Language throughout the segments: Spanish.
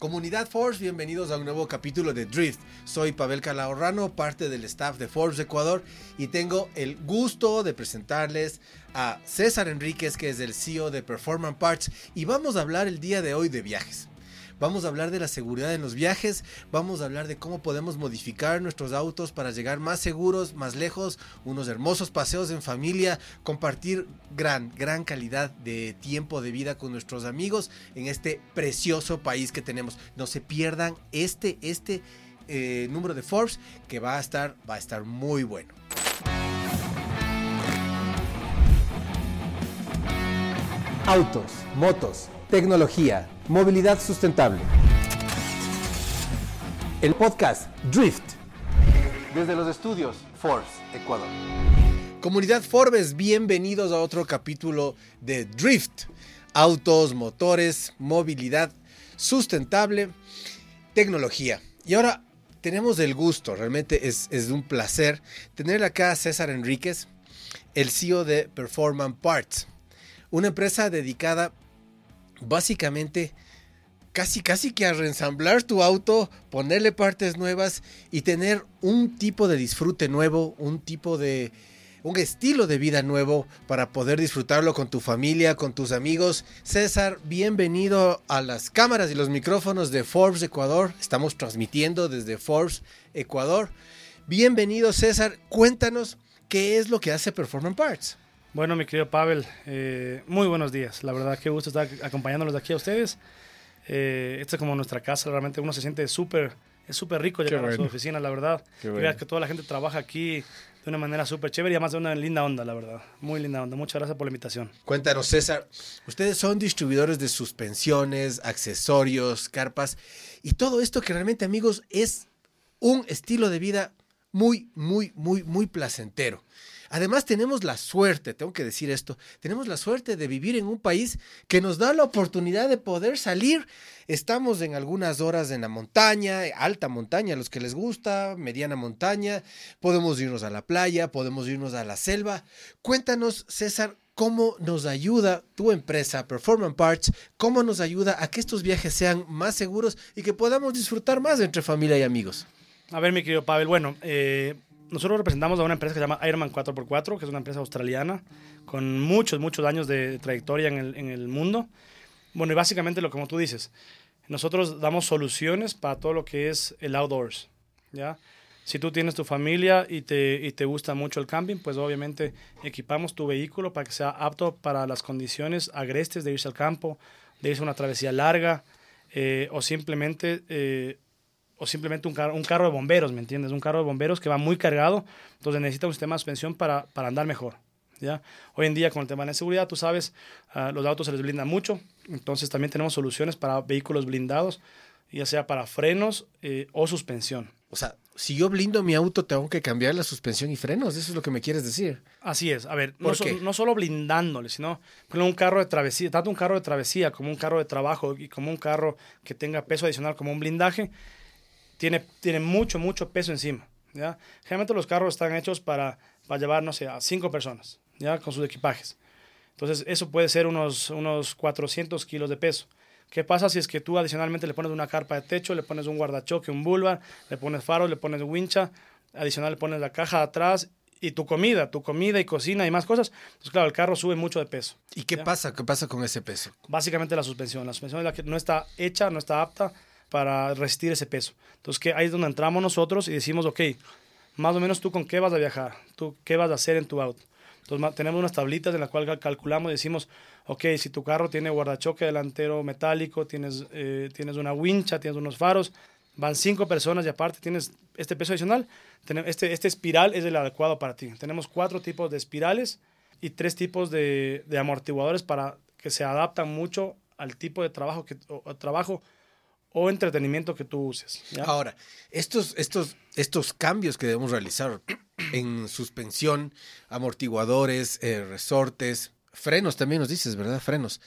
Comunidad Forbes, bienvenidos a un nuevo capítulo de Drift. Soy Pavel Calahorrano, parte del staff de Forbes Ecuador y tengo el gusto de presentarles a César Enríquez, que es el CEO de Performance Parts y vamos a hablar el día de hoy de viajes. Vamos a hablar de la seguridad en los viajes, vamos a hablar de cómo podemos modificar nuestros autos para llegar más seguros, más lejos, unos hermosos paseos en familia, compartir gran, gran calidad de tiempo de vida con nuestros amigos en este precioso país que tenemos. No se pierdan este, este eh, número de Forbes que va a estar, va a estar muy bueno. Autos, motos, tecnología, movilidad sustentable. El podcast Drift. Desde los estudios Forbes, Ecuador. Comunidad Forbes, bienvenidos a otro capítulo de Drift. Autos, motores, movilidad sustentable, tecnología. Y ahora tenemos el gusto, realmente es, es un placer tener acá a César Enríquez, el CEO de Performance Parts, una empresa dedicada básicamente casi casi que a reensamblar tu auto, ponerle partes nuevas y tener un tipo de disfrute nuevo, un tipo de un estilo de vida nuevo para poder disfrutarlo con tu familia, con tus amigos. César, bienvenido a las cámaras y los micrófonos de Forbes Ecuador. Estamos transmitiendo desde Forbes Ecuador. Bienvenido César, cuéntanos qué es lo que hace Performance Parts. Bueno, mi querido Pavel, eh, muy buenos días. La verdad, qué gusto estar acompañándolos de aquí a ustedes. Eh, esta es como nuestra casa, realmente uno se siente súper, es súper rico llegar a su oficina, la verdad. Y ver que toda la gente trabaja aquí de una manera súper chévere y además de una linda onda, la verdad. Muy linda onda. Muchas gracias por la invitación. Cuéntanos, César, ustedes son distribuidores de suspensiones, accesorios, carpas y todo esto que realmente, amigos, es un estilo de vida muy, muy, muy, muy placentero. Además tenemos la suerte, tengo que decir esto, tenemos la suerte de vivir en un país que nos da la oportunidad de poder salir. Estamos en algunas horas en la montaña, alta montaña, los que les gusta, mediana montaña, podemos irnos a la playa, podemos irnos a la selva. Cuéntanos, César, cómo nos ayuda tu empresa, Performance Parts, cómo nos ayuda a que estos viajes sean más seguros y que podamos disfrutar más entre familia y amigos. A ver, mi querido Pavel, bueno, eh, nosotros representamos a una empresa que se llama Ironman 4x4, que es una empresa australiana con muchos, muchos años de trayectoria en el, en el mundo. Bueno, y básicamente lo como tú dices, nosotros damos soluciones para todo lo que es el outdoors, ¿ya? Si tú tienes tu familia y te, y te gusta mucho el camping, pues obviamente equipamos tu vehículo para que sea apto para las condiciones agrestes de irse al campo, de irse a una travesía larga eh, o simplemente eh, o simplemente un carro, un carro de bomberos, ¿me entiendes? Un carro de bomberos que va muy cargado, entonces necesita un sistema de suspensión para, para andar mejor. ¿ya? Hoy en día con el tema de la seguridad, tú sabes, uh, los autos se les blindan mucho, entonces también tenemos soluciones para vehículos blindados, ya sea para frenos eh, o suspensión. O sea, si yo blindo mi auto, tengo que cambiar la suspensión y frenos. Eso es lo que me quieres decir. Así es. A ver, no, so, no, solo blindándole, sino por un carro de travesía, tanto un carro de travesía como un carro de trabajo y como un carro que tenga peso adicional como un blindaje, tiene, tiene mucho, mucho peso encima. ¿ya? Generalmente los carros están hechos para, para llevar, no sé, a cinco personas, ¿ya? Con sus equipajes. Entonces, eso puede ser unos, unos 400 kilos de peso. ¿Qué pasa si es que tú adicionalmente le pones una carpa de techo, le pones un guardachoque, un bulbar, le pones faros, le pones wincha, adicional le pones la caja atrás y tu comida, tu comida y cocina y más cosas, pues claro, el carro sube mucho de peso. ¿Y qué ¿ya? pasa? ¿Qué pasa con ese peso? Básicamente la suspensión. La suspensión es la que no está hecha, no está apta para resistir ese peso. Entonces, que ahí es donde entramos nosotros y decimos, ok, más o menos tú con qué vas a viajar, tú qué vas a hacer en tu auto. Entonces, tenemos unas tablitas en las cuales calculamos y decimos, ok, si tu carro tiene guardachoque delantero metálico, tienes, eh, tienes una wincha, tienes unos faros, van cinco personas y aparte tienes este peso adicional, este, este espiral es el adecuado para ti. Tenemos cuatro tipos de espirales y tres tipos de, de amortiguadores para que se adaptan mucho al tipo de trabajo que, o, trabajo o entretenimiento que tú uses. ¿ya? Ahora, estos, estos, estos cambios que debemos realizar en suspensión, amortiguadores, eh, resortes, frenos también nos dices, ¿verdad? Frenos.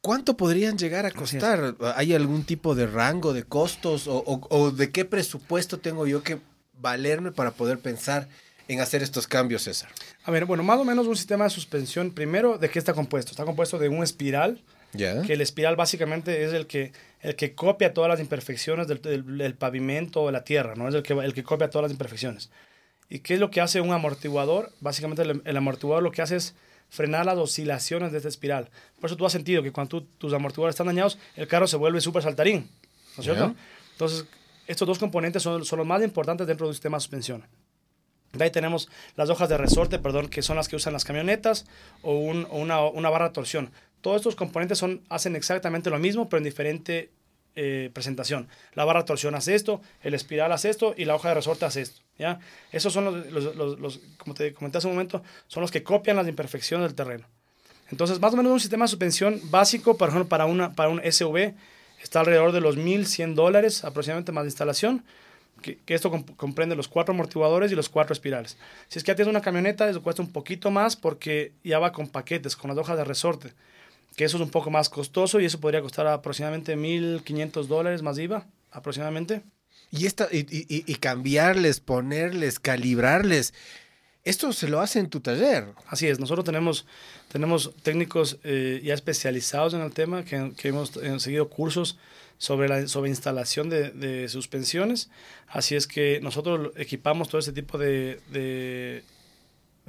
¿Cuánto podrían llegar a costar? ¿Hay algún tipo de rango de costos o, o, o, de qué presupuesto tengo yo que valerme para poder pensar en hacer estos cambios, César? A ver, bueno, más o menos un sistema de suspensión, primero, ¿de qué está compuesto? Está compuesto de un espiral, Que el espiral básicamente es el que, el que copia todas las imperfecciones del, del, pavimento o de la tierra, ¿no? Es el que, el que copia todas las imperfecciones. ¿Y qué es lo que hace un amortiguador? Básicamente el, amortiguador lo que hace es frenar las oscilaciones de esta espiral. Por eso tú has sentido que cuando tus amortiguadores están dañados, el carro se vuelve súper saltarín, ¿no es cierto? Entonces, estos dos componentes son, son los más importantes dentro de un sistema de suspensión. De ahí tenemos las hojas de resorte, perdón, que son las que usan las camionetas, o, una, una, barra de torsión. Todos estos componentes hacen exactamente lo mismo, pero en diferente eh, presentación. La barra de torsión hace esto, el espiral hace esto y la hoja de resorte hace esto. ¿ya? Esos son los, los, los, como te comenté hace un momento, son los que copian las imperfecciones del terreno. Entonces, más o menos un sistema de suspensión básico, por ejemplo, para, una, para un SUV, está alrededor de los 1.100 dólares aproximadamente más de instalación que, esto comprende los cuatro amortiguadores y los cuatro espirales. Si es que ya tienes una camioneta, eso cuesta un poquito más porque ya va con paquetes, con las hojas de resorte, que eso es un poco más costoso y eso podría costar aproximadamente 1.500 dólares más IVA, aproximadamente. Y, esta, y, y, cambiarles, ponerles, calibrarles. Esto se lo hace en tu taller. Así es, nosotros tenemos, tenemos técnicos eh, ya especializados en el tema que, que hemos, hemos seguido cursos sobre la sobre instalación de, de, suspensiones. Así es que nosotros equipamos todo ese tipo de, de,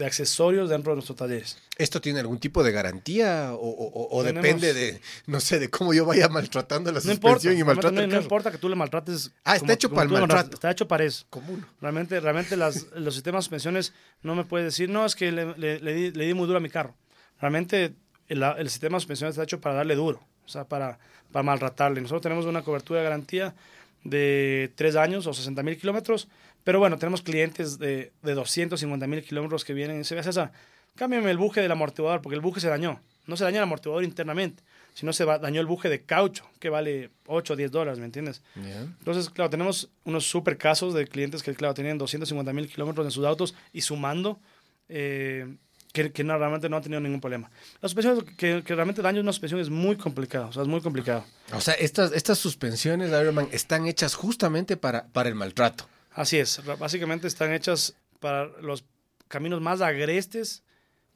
de, accesorios dentro de nuestros talleres. ¿Esto tiene algún tipo de garantía o, o, depende de, no sé, de cómo yo vaya maltratando la suspensión y maltrato no, no, importa que tú le maltrates. Ah, está hecho para el maltrato. Está hecho para eso. Común. Realmente, realmente las, los sistemas de suspensiones no me puedes decir, no, es que le, le, le, di, le di muy duro a mi carro. Realmente el, el sistema de suspensiones está hecho para darle duro o sea, para, para maltratarle. Nosotros tenemos una cobertura de garantía de 3 años o 60 mil kilómetros, pero bueno, tenemos clientes de, de 250 mil kilómetros que vienen y se ve esa, cámbiame el buje del amortiguador, porque el buje se dañó. No se dañó el amortiguador internamente, sino se dañó el buje de caucho, que vale 8 o 10 dólares, ¿me entiendes? Entonces, claro, tenemos unos super casos de clientes que, claro, tienen 250 mil kilómetros en sus autos y sumando, eh, que, que no, realmente no han tenido ningún problema. Las suspensiones, que, que realmente daño una suspensión es muy complicado, o sea, es muy complicado. O sea, estas, estas suspensiones, Ironman, están hechas justamente para, para el maltrato. Así es, básicamente están hechas para los caminos más agrestes,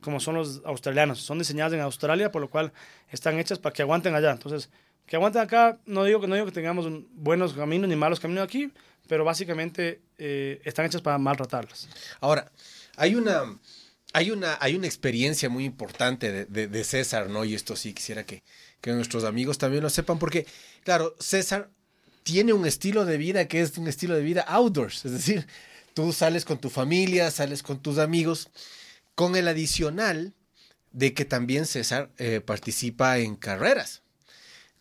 como son los australianos. Son diseñadas en Australia, por lo cual están hechas para que aguanten allá. Entonces, que aguanten acá, no digo que, no digo que tengamos buenos caminos ni malos caminos aquí, pero básicamente eh, están hechas para maltratarlas. Ahora, hay una hay una, hay una experiencia muy importante de, César, ¿no? Y esto sí quisiera que, que nuestros amigos también lo sepan, porque, claro, César tiene un estilo de vida que es un estilo de vida outdoors, es decir, tú sales con tu familia, sales con tus amigos, con el adicional de que también César eh, participa en carreras.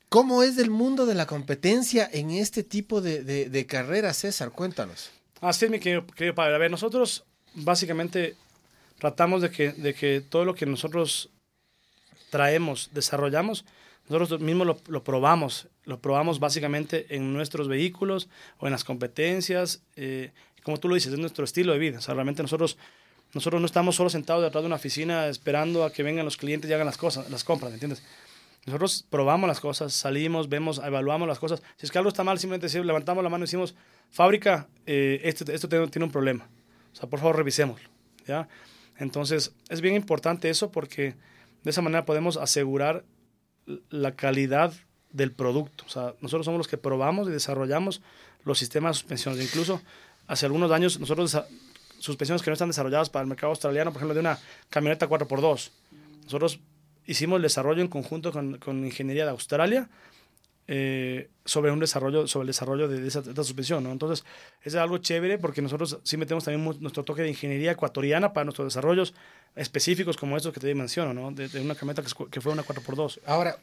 ¿Cómo es el mundo de la competencia en este tipo de carreras, César? Cuéntanos. Así es, mi querido, querido padre. A ver, nosotros básicamente tratamos de que, de que todo lo que nosotros traemos, desarrollamos, nosotros mismos lo, lo, probamos, lo probamos básicamente en nuestros vehículos o en las competencias, eh, como tú lo dices, es nuestro estilo de vida, o sea, realmente nosotros, nosotros no estamos solo sentados detrás de una oficina esperando a que vengan los clientes y hagan las cosas, las compras, ¿entiendes? Nosotros probamos las cosas, salimos, vemos, evaluamos las cosas. Si es que algo está mal, simplemente levantamos la mano y decimos, fábrica, eh, esto, esto tiene, tiene un problema. O sea, por favor, revisémoslo. ¿ya? Entonces, es bien importante eso porque de esa manera podemos asegurar la calidad del producto. O sea, nosotros somos los que probamos y desarrollamos los sistemas de suspensiones. Incluso hace algunos años nosotros suspensiones que no están desarrolladas para el mercado australiano, por ejemplo, de una camioneta 4x2. Nosotros hicimos el desarrollo en conjunto con, con Ingeniería de Australia eh, sobre un desarrollo, sobre el desarrollo de, esa, suspensión, ¿no? Entonces, es algo chévere porque nosotros sí metemos también nuestro toque de ingeniería ecuatoriana para nuestros desarrollos específicos como estos que te menciono, ¿no? De, una camioneta que, que, fue una 4x2. Ahora,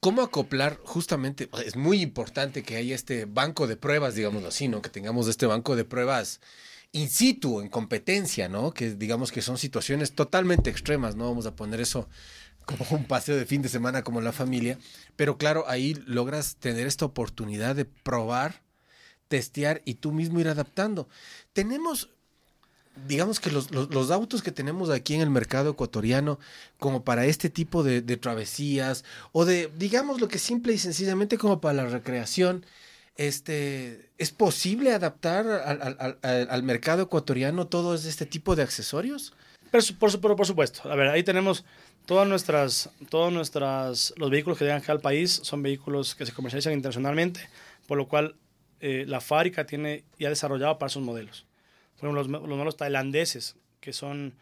¿cómo acoplar justamente? Es muy importante que haya este banco de pruebas, digamos así, ¿no? Que tengamos este banco de pruebas in situ, en competencia, ¿no? Que digamos que son situaciones totalmente extremas, ¿no? Vamos a poner eso como un paseo de fin de semana como la familia, pero claro, ahí logras tener esta oportunidad de probar, testear y tú mismo ir adaptando. Tenemos, digamos que los, los, autos que tenemos aquí en el mercado ecuatoriano, como para este tipo de, travesías, o de, digamos, lo que simple y sencillamente como para la recreación, este, ¿es posible adaptar al, al, mercado ecuatoriano todo este tipo de accesorios? por, por, por, supuesto. A ver, ahí tenemos todas nuestras, todos nuestras, los vehículos que llegan acá al país son vehículos que se comercializan internacionalmente, por lo cual eh, la fábrica tiene ya desarrollado para esos modelos. Ejemplo, los, los modelos tailandeses, que son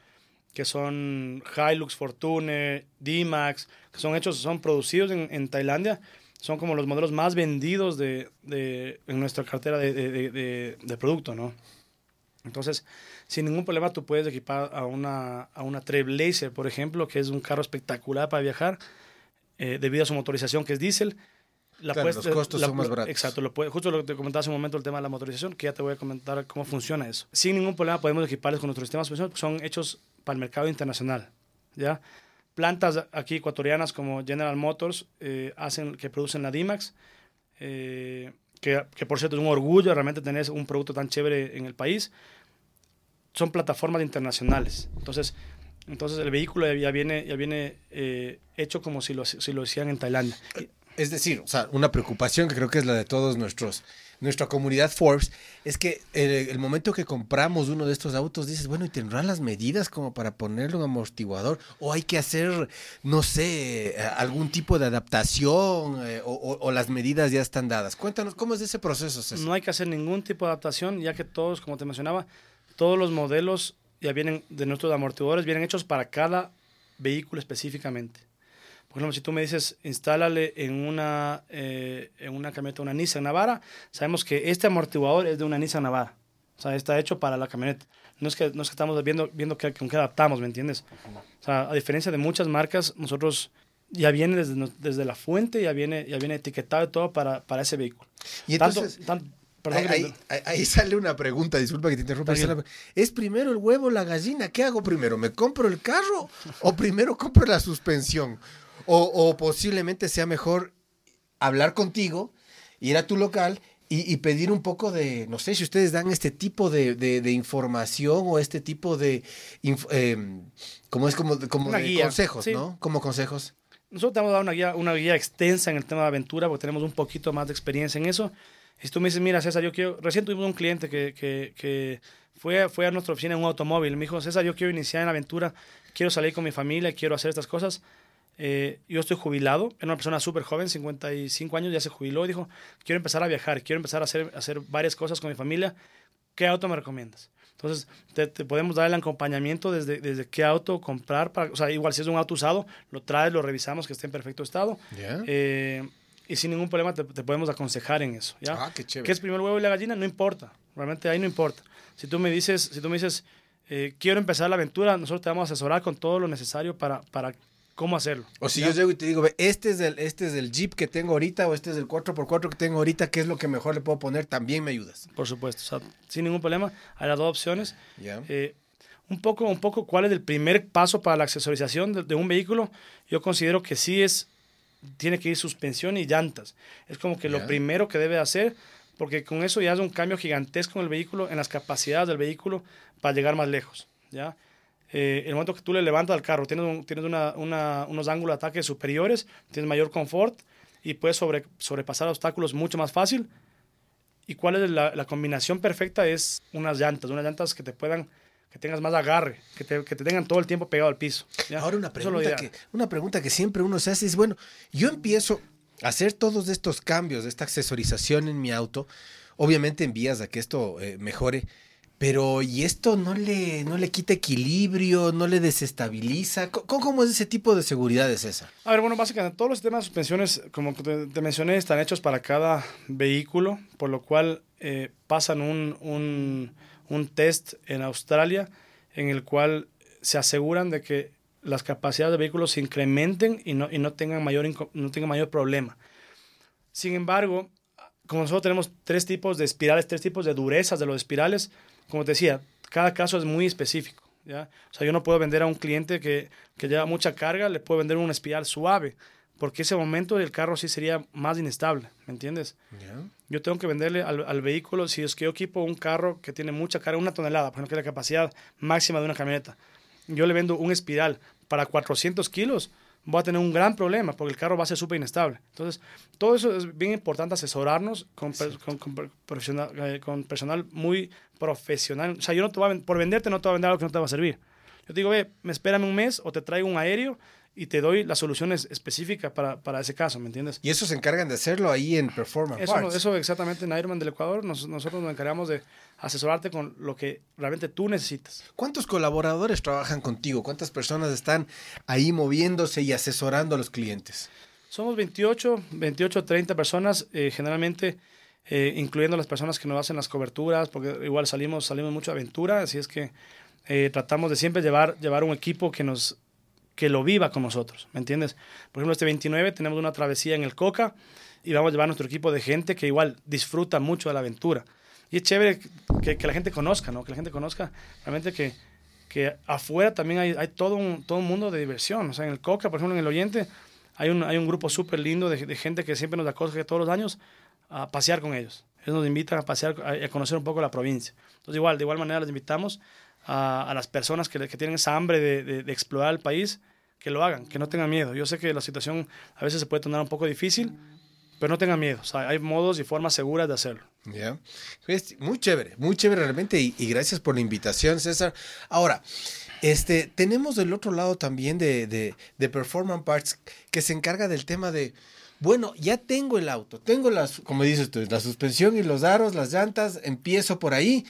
que son Hilux, Fortune, D-Max, que son hechos, son producidos en, en, Tailandia, son como los modelos más vendidos de, de en nuestra cartera de, de, de, producto, ¿no? Entonces, sin ningún problema tú puedes equipar a una, a una Trailblazer, por ejemplo, que es un carro espectacular para viajar, eh, debido a su motorización que es diésel, la claro, los costos son más baratos. Exacto, lo puede, justo lo que te comentaba hace un momento, el tema de la motorización, que ya te voy a comentar cómo funciona eso. Sin ningún problema podemos equiparles con nuestros sistemas que son hechos para el mercado internacional. ¿ya? Plantas aquí ecuatorianas como General Motors eh, hacen, que producen la D-Max, eh, que, que, por cierto es un orgullo realmente tener un producto tan chévere en el país. Son plataformas internacionales. Entonces, entonces el vehículo ya viene, ya viene eh, hecho como si lo, si lo hacían en Tailandia. Es decir, o sea, una preocupación que creo que es la de todos nuestros, nuestra comunidad Forbes, es que el, momento que compramos uno de estos autos, dices, bueno, ¿y tendrán las medidas como para ponerle un amortiguador? ¿O hay que hacer, no sé, algún tipo de adaptación eh, o, las medidas ya están dadas? Cuéntanos, ¿cómo es ese proceso? César? No hay que hacer ningún tipo de adaptación, ya que todos, como te mencionaba, todos los modelos ya vienen de nuestros amortiguadores, vienen hechos para cada vehículo específicamente. Por ejemplo, si tú me dices, instálale en una, eh, en una camioneta una Nissan Navara, sabemos que este amortiguador es de una Nissan Navara. O sea, está hecho para la camioneta. No es que, no es que estamos viendo, viendo que, con qué adaptamos, ¿me entiendes? O sea, a diferencia de muchas marcas, nosotros ya viene desde, desde la fuente, ya viene, ya viene etiquetado y todo para, para ese vehículo. Y entonces, ahí, ahí, sale una pregunta, disculpa que te interrumpa. ¿Es primero el huevo la gallina? ¿Qué hago primero? ¿Me compro el carro o primero compro la suspensión? O, posiblemente sea mejor hablar contigo, ir a tu local y, pedir un poco de, no sé si ustedes dan este tipo de, información o este tipo de, em, como es como, como de consejos, ¿no? Como consejos. Nosotros te hemos dado una guía, una guía extensa en el tema de aventura porque tenemos un poquito más de experiencia en eso. Si tú me dices, mira, César, yo quiero, recién tuvimos un cliente que, que, que fue, fue a nuestra oficina en un automóvil. Me dijo, César, yo quiero iniciar en la aventura, quiero salir con mi familia, quiero hacer estas cosas. Eh, yo estoy jubilado, era una persona súper joven, 55 años, ya se jubiló y dijo, quiero empezar a viajar, quiero empezar a hacer, hacer varias cosas con mi familia, ¿qué auto me recomiendas? Entonces, te, podemos dar el acompañamiento desde, desde qué auto comprar, para, o sea, igual si es un auto usado, lo traes, lo revisamos que esté en perfecto estado. Eh, y sin ningún problema te, podemos aconsejar en eso, ¿ya? Ah, qué chévere. ¿Qué es primero el huevo y la gallina? No importa, realmente ahí no importa. Si tú me dices, si tú me dices, eh, quiero empezar la aventura, nosotros te vamos a asesorar con todo lo necesario para, para cómo hacerlo. O si yo llego y te digo, este es, el, este es el Jeep que tengo ahorita o este es el 4x4 que tengo ahorita, ¿qué es lo que mejor le puedo poner? También me ayudas. Por supuesto, sin ningún problema. Hay las dos opciones. Eh, un, poco, un poco cuál es el primer paso para la accesorización de, un vehículo. Yo considero que sí es, tiene que ir suspensión y llantas. Es como que lo primero que debe hacer, porque con eso ya es un cambio gigantesco en el vehículo, en las capacidades del vehículo para llegar más lejos. ¿ya? Eh, el momento que tú le levantas al carro, tienes, tienes una, una, unos ángulos de ataque superiores, tienes mayor confort y puedes sobre, sobrepasar obstáculos mucho más fácil. ¿Y cuál es la, la, combinación perfecta? Es unas llantas, unas llantas que te puedan, que tengas más agarre, que te, que te tengan todo el tiempo pegado al piso. Ahora una pregunta, que, una pregunta que siempre uno se hace es, bueno, yo empiezo a hacer todos estos cambios, esta accesorización en mi auto, obviamente en vías a que esto eh, mejore, pero, ¿y esto no le, no le quita equilibrio, no le desestabiliza? ¿Cómo, ¿Cómo, es ese tipo de seguridad es esa? A ver, bueno, básicamente todos los sistemas de suspensiones, como te, mencioné, están hechos para cada vehículo, por lo cual eh, pasan un, un, un test en Australia en el cual se aseguran de que las capacidades de vehículos se incrementen y no, y no, tengan, mayor, no tengan mayor problema. Sin embargo, como nosotros tenemos tres tipos de espirales, tres tipos de durezas de los espirales, como te decía, cada caso es muy específico. ¿ya? O sea, yo no puedo vender a un cliente que, que lleva mucha carga, le puedo vender una espiral suave, porque ese momento el carro sí sería más inestable, ¿me entiendes? Yo tengo que venderle al, al, vehículo, si es que yo equipo un carro que tiene mucha carga, una tonelada, por ejemplo, que es la capacidad máxima de una camioneta, yo le vendo un espiral para 400 kilos, voy a tener un gran problema porque el carro va a ser súper inestable. Entonces, todo eso es bien importante asesorarnos con, con, con, profesional, eh, con personal muy profesional. O sea, yo no te voy a, por venderte no te voy a vender algo que no te va a servir. Yo digo, ve, me espérame un mes o te traigo un aéreo y te doy las soluciones específicas para, para, ese caso, ¿me entiendes? Y eso se encargan de hacerlo ahí en Performance eso, Parts. Eso exactamente en Ironman del Ecuador, nos, nosotros nos encargamos de asesorarte con lo que realmente tú necesitas. ¿Cuántos colaboradores trabajan contigo? ¿Cuántas personas están ahí moviéndose y asesorando a los clientes? Somos 28, 28, 30 personas, eh, generalmente eh, incluyendo las personas que nos hacen las coberturas, porque igual salimos, salimos mucho aventura, así es que eh, tratamos de siempre llevar, llevar un equipo que nos que lo viva con nosotros, ¿me entiendes? Por ejemplo, este 29 tenemos una travesía en el Coca y vamos a llevar nuestro equipo de gente que igual disfruta mucho de la aventura. Y es chévere que, la gente conozca, ¿no? Que la gente conozca realmente que, que afuera también hay, hay, todo, un, todo un mundo de diversión. O sea, en el Coca, por ejemplo, en el Oriente, hay un, hay un grupo súper lindo de, de, gente que siempre nos acoge todos los años a pasear con ellos. Ellos nos invitan a pasear, a, a conocer un poco la provincia. Entonces, igual, de igual manera, les invitamos a, a las personas que, que, tienen esa hambre de, de, de, explorar el país, que lo hagan, que no tengan miedo. Yo sé que la situación a veces se puede tornar un poco difícil, pero no tengan miedo. O sea, hay modos y formas seguras de hacerlo. Yeah. Muy chévere, muy chévere realmente y, y, gracias por la invitación, César. Ahora, este, tenemos del otro lado también de, de, de Performance Parts que se encarga del tema de, bueno, ya tengo el auto, tengo las, como dices tú, la suspensión y los aros, las llantas, empiezo por ahí.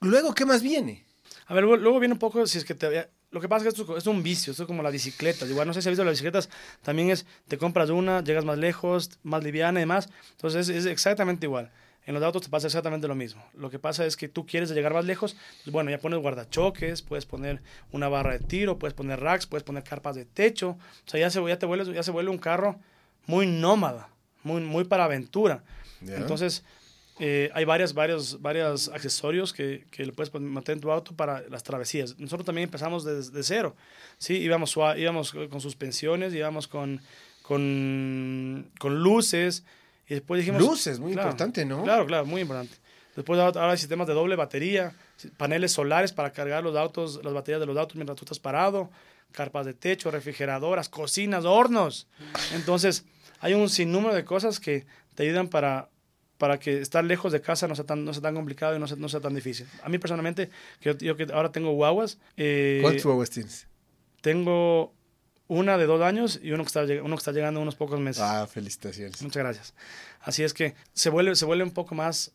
Luego, ¿qué más viene? A ver, luego viene un poco, si es que te... Lo que pasa es que esto es un vicio, esto es como las bicicletas. Igual, no sé si has visto las bicicletas, también es, te compras una, llegas más lejos, más liviana y demás. Entonces es, es exactamente igual. En los autos te pasa exactamente lo mismo. Lo que pasa es que tú quieres llegar más lejos, pues bueno, ya pones guardachoques, puedes poner una barra de tiro, puedes poner racks, puedes poner carpas de techo. O sea, ya se, ya te vuelve, ya se vuelve un carro muy nómada, muy, muy para aventura. Yeah. Entonces, eh, hay varias, varios, varios accesorios que, que, le puedes meter en tu auto para las travesías. Nosotros también empezamos desde de cero. ¿sí? Íbamos, íbamos con suspensiones, íbamos con, con, con luces. Y después dijimos... Luces, muy claro, importante, ¿no? Claro, claro, muy importante. Después ahora hay sistemas de doble batería, paneles solares para cargar los autos, las baterías de los autos mientras tú estás parado, carpas de techo, refrigeradoras, cocinas, hornos. Entonces, hay un sinnúmero de cosas que te ayudan para, para que estar lejos de casa no sea tan, no sea tan complicado y no sea, no sea tan difícil. A mí personalmente, que yo, yo que ahora tengo guaguas. Eh, ¿Cuántos guaguas tienes? Tengo una de dos años y uno que está, uno que está llegando en unos pocos meses. Ah, felicitaciones. Muchas gracias. Así es que se vuelve, se vuelve un poco más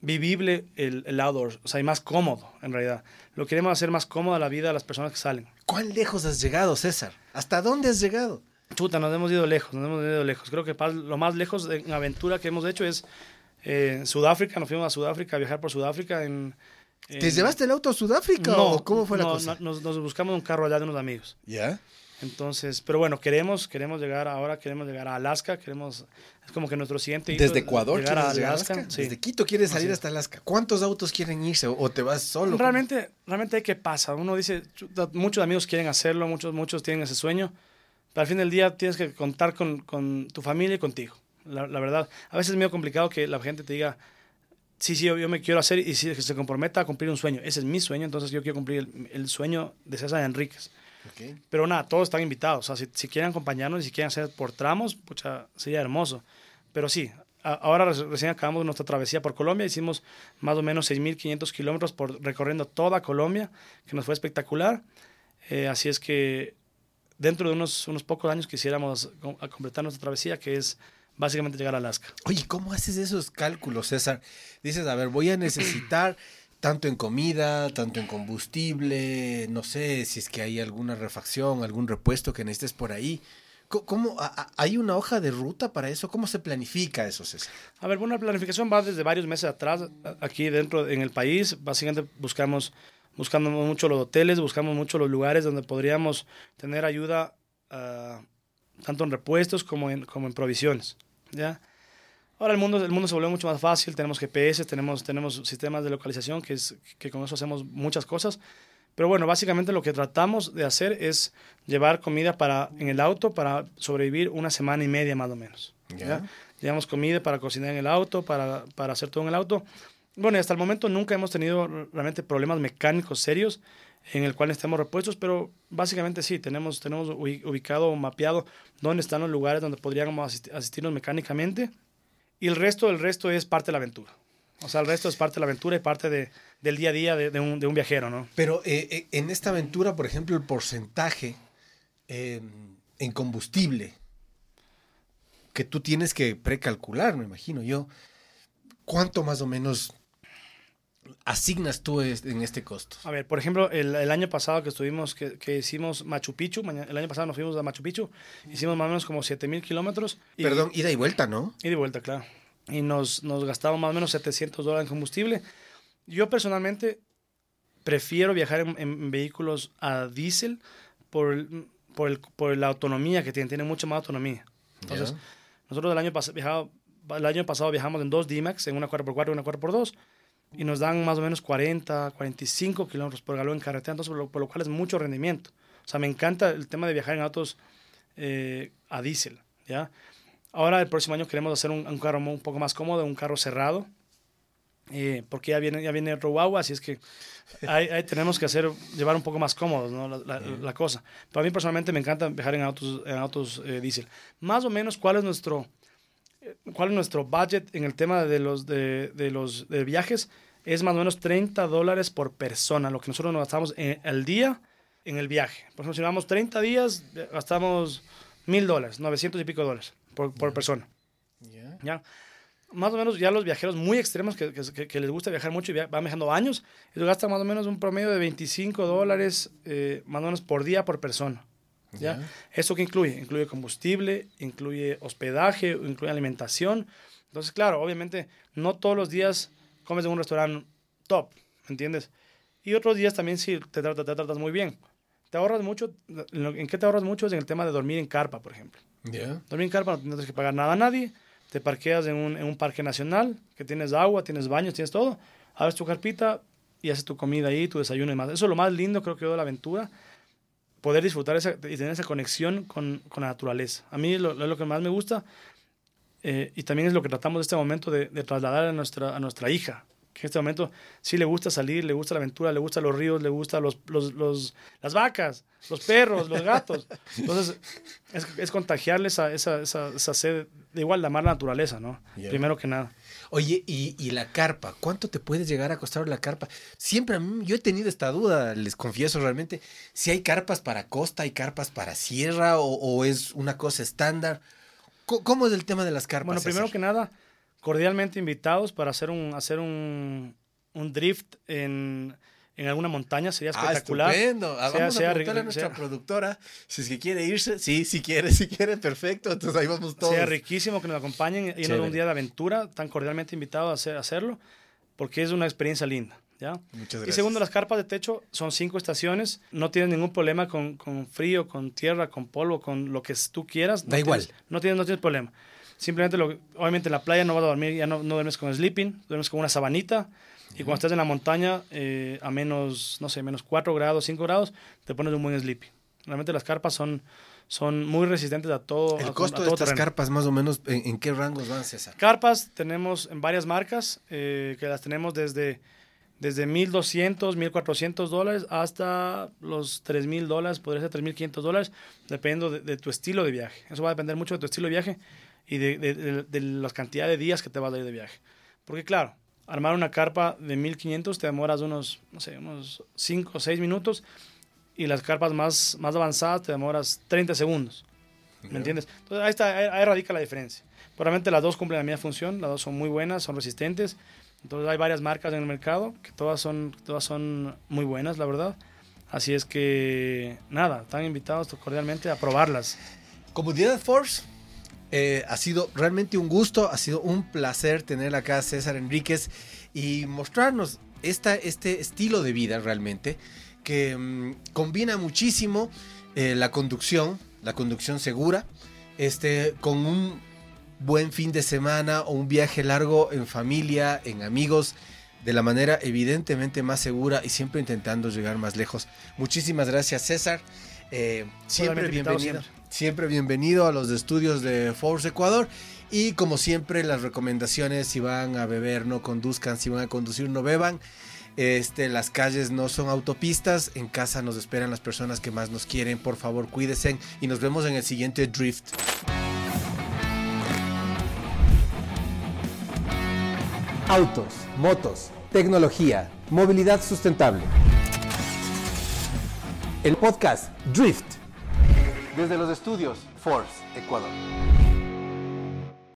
vivible el, el outdoor, o sea, y más cómodo, en realidad. Lo queremos hacer más cómoda la vida a las personas que salen. ¿Cuán lejos has llegado, César? ¿Hasta dónde has llegado? Chuta, nos hemos ido lejos, nos hemos ido lejos. Creo que lo más lejos en aventura que hemos hecho es eh, Sudáfrica. Nos fuimos a Sudáfrica a viajar por Sudáfrica en... en... ¿Te llevaste el auto a Sudáfrica no, o cómo fue no, la cosa? No, nos, nos, buscamos un carro allá de unos amigos. ¿Ya? Yeah. Entonces, pero bueno, queremos, queremos llegar ahora, queremos llegar a Alaska, queremos, es como que nuestro siguiente hito Desde Ecuador llegar a Alaska. Alaska? Sí. Desde Quito quieres salir hasta Alaska. ¿Cuántos autos quieren irse o te vas solo? Realmente, realmente, ¿qué pasa? Uno dice, muchos amigos quieren hacerlo, muchos, muchos tienen ese sueño, pero al fin del día tienes que contar con, con tu familia y contigo. La, la, verdad, a veces es medio complicado que la gente te diga, sí, sí, yo, yo me quiero hacer y si se comprometa a cumplir un sueño. Ese es mi sueño, entonces yo quiero cumplir el, el sueño de César Enríquez. Okay. Pero nada, todos están invitados. O sea, si, si, quieren acompañarnos y si quieren hacer por tramos, pucha, sería hermoso. Pero sí, a, ahora recién acabamos nuestra travesía por Colombia. Hicimos más o menos 6.500 kilómetros por recorriendo toda Colombia, que nos fue espectacular. Eh, así es que dentro de unos, unos pocos años quisiéramos a completar nuestra travesía, que es básicamente llegar a Alaska. Oye, ¿cómo haces esos cálculos, César? Dices, a ver, voy a necesitar tanto en comida, tanto en combustible, no sé si es que hay alguna refacción, algún repuesto que necesites por ahí. ¿Cómo, ¿Hay una hoja de ruta para eso? ¿Cómo se planifica eso, César? A ver, bueno, la planificación va desde varios meses atrás, aquí dentro en el país. Básicamente buscamos, buscando mucho los hoteles, buscamos mucho los lugares donde podríamos tener ayuda uh, tanto en repuestos como en, como en provisiones, ¿ya? Ahora el mundo, el mundo se volvió mucho más fácil, tenemos GPS, tenemos, tenemos sistemas de localización, que, es, que con eso hacemos muchas cosas. Pero bueno, básicamente lo que tratamos de hacer es llevar comida para, en el auto para sobrevivir una semana y media más o menos. Llevamos comida para cocinar en el auto, para, para hacer todo en el auto. Bueno, hasta el momento nunca hemos tenido realmente problemas mecánicos serios en el cual estemos repuestos, pero básicamente sí, tenemos, tenemos ubicado mapeado dónde están los lugares donde podríamos asistir, asistirnos mecánicamente y el resto, el resto es parte de la aventura. O sea, el resto es parte de la aventura y parte de, del día a día de, un, de un, viajero, ¿no? Pero eh, eh, en esta aventura, por ejemplo, el porcentaje en combustible que tú tienes que precalcular, me imagino yo, ¿cuánto más o menos asignas tú en este costo? A ver, por ejemplo, el, año pasado que estuvimos, que, hicimos Machu Picchu, el año pasado nos fuimos a Machu Picchu, hicimos más o menos como 7 mil kilómetros. Perdón, ida y vuelta, ¿no? Ida y vuelta, claro. Y nos, nos gastamos más o menos 700 dólares en combustible. Yo personalmente prefiero viajar en, vehículos a diésel por, por, el, por, la autonomía que tienen, tienen mucha más autonomía. Entonces, nosotros el año, viajado, el año pasado viajamos en dos D-Max, en una 4x4 y una 4x2 y nos dan más o menos 40, 45 kilómetros por galón en carretera, entonces por lo, cual es mucho rendimiento. O sea, me encanta el tema de viajar en autos eh, a diésel, ¿ya? Ahora el próximo año queremos hacer un, carro un poco más cómodo, un carro cerrado, eh, porque ya viene, ya viene el Rowawa, así es que ahí, tenemos que hacer, llevar un poco más cómodos ¿no? la, la, cosa. Para mí personalmente me encanta viajar en autos, en autos eh, diésel. Más o menos, ¿cuál es nuestro cuál es nuestro budget en el tema de los, de, de los de viajes, es más o menos 30 dólares por persona, lo que nosotros nos gastamos en, al día en el viaje. Por ejemplo, si vamos 30 días, gastamos mil dólares, 900 y pico dólares por, por persona. ¿Ya? Más o menos ya los viajeros muy extremos que, que, que les gusta viajar mucho y van viajando años, ellos gastan más o menos un promedio de 25 dólares eh, más o menos por día por persona. ¿ya? ¿Eso qué incluye? Incluye combustible, incluye hospedaje, incluye alimentación. Entonces, claro, obviamente no todos los días comes en un restaurante top, ¿me entiendes? Y otros días también sí te, te, tratas muy bien. Te ahorras mucho, ¿en qué te ahorras mucho? Es en el tema de dormir en carpa, por ejemplo. Dormir en carpa no tienes que pagar nada a nadie, te parqueas en un, en un parque nacional, que tienes agua, tienes baños, tienes todo, abres tu carpita y haces tu comida ahí, tu desayuno y más. Eso es lo más lindo, creo que, de la aventura poder disfrutar esa, y tener esa conexión con, con la naturaleza. A mí lo, lo que más me gusta eh, y también es lo que tratamos en este momento de, de, trasladar a nuestra, a nuestra hija, que en este momento sí le gusta salir, le gusta la aventura, le gustan los ríos, le gustan los, los, los, las vacas, los perros, los gatos. Entonces, es, es contagiarles esa, esa, esa, sed de igual de amar la naturaleza, ¿no? Primero que nada. Oye, y, y, la carpa, ¿cuánto te puede llegar a costar la carpa? Siempre a mí, yo he tenido esta duda, les confieso realmente, si hay carpas para costa, hay carpas para sierra o, o es una cosa estándar. ¿Cómo es el tema de las carpas? Bueno, primero que nada, cordialmente invitados para hacer un, hacer un, un drift en, en alguna montaña, sería ah, espectacular. Ah, estupendo. vamos a a nuestra productora si es que quiere irse. Sí, si quiere, si quiere, perfecto. Entonces ahí vamos todos. Sería riquísimo que nos acompañen y en un día de aventura, tan cordialmente invitados a, hacer, a hacerlo, porque es una experiencia linda. ¿Ya? Muchas gracias. Y segundo, las carpas de techo son cinco estaciones, no tienes ningún problema con, con frío, con tierra, con polvo, con lo que tú quieras. Da igual. No tienes, no tienes problema. Simplemente, lo, obviamente en la playa no vas a dormir, ya no, no duermes con sleeping, duermes con una sabanita. Y cuando estás en la montaña, eh, a menos, no sé, menos 4 grados, 5 grados, te pones un buen sleeping. Realmente las carpas son, son muy resistentes a todo. ¿El costo de estas carpas más o menos en, qué rangos van, César? Carpas tenemos en varias marcas, eh, que las tenemos desde, desde 1.200, 1.400 dólares hasta los 3.000 dólares, podría ser 3.500 dólares, dependiendo de, de, tu estilo de viaje. Eso va a depender mucho de tu estilo de viaje y de, de, de, la cantidad de días que te vas a ir de viaje. Porque claro, armar una carpa de 1500 te demoras unos, no sé, unos 5 o 6 minutos y las carpas más, más avanzadas te demoras 30 segundos. ¿Me entiendes? Entonces ahí, está, ahí, radica la diferencia. Probablemente las dos cumplen la misma función, las dos son muy buenas, son resistentes. Entonces hay varias marcas en el mercado que todas son, todas son muy buenas, la verdad. Así es que, nada, están invitados cordialmente a probarlas. Comodidad Force eh, ha sido realmente un gusto, ha sido un placer tener acá a César Enríquez y mostrarnos esta, este estilo de vida realmente que mm, combina muchísimo eh, la conducción, la conducción segura, este, con un buen fin de semana o un viaje largo en familia, en amigos, de la manera evidentemente más segura y siempre intentando llegar más lejos. Muchísimas gracias César. Eh, siempre bienvenido. Siempre bienvenido a los estudios de Force Ecuador. Y como siempre, las recomendaciones: si van a beber, no conduzcan, si van a conducir, no beban. Este, las calles no son autopistas. En casa nos esperan las personas que más nos quieren. Por favor, cuídense y nos vemos en el siguiente Drift. Autos, motos, tecnología, movilidad sustentable. El podcast Drift. Desde los estudios Force, Ecuador.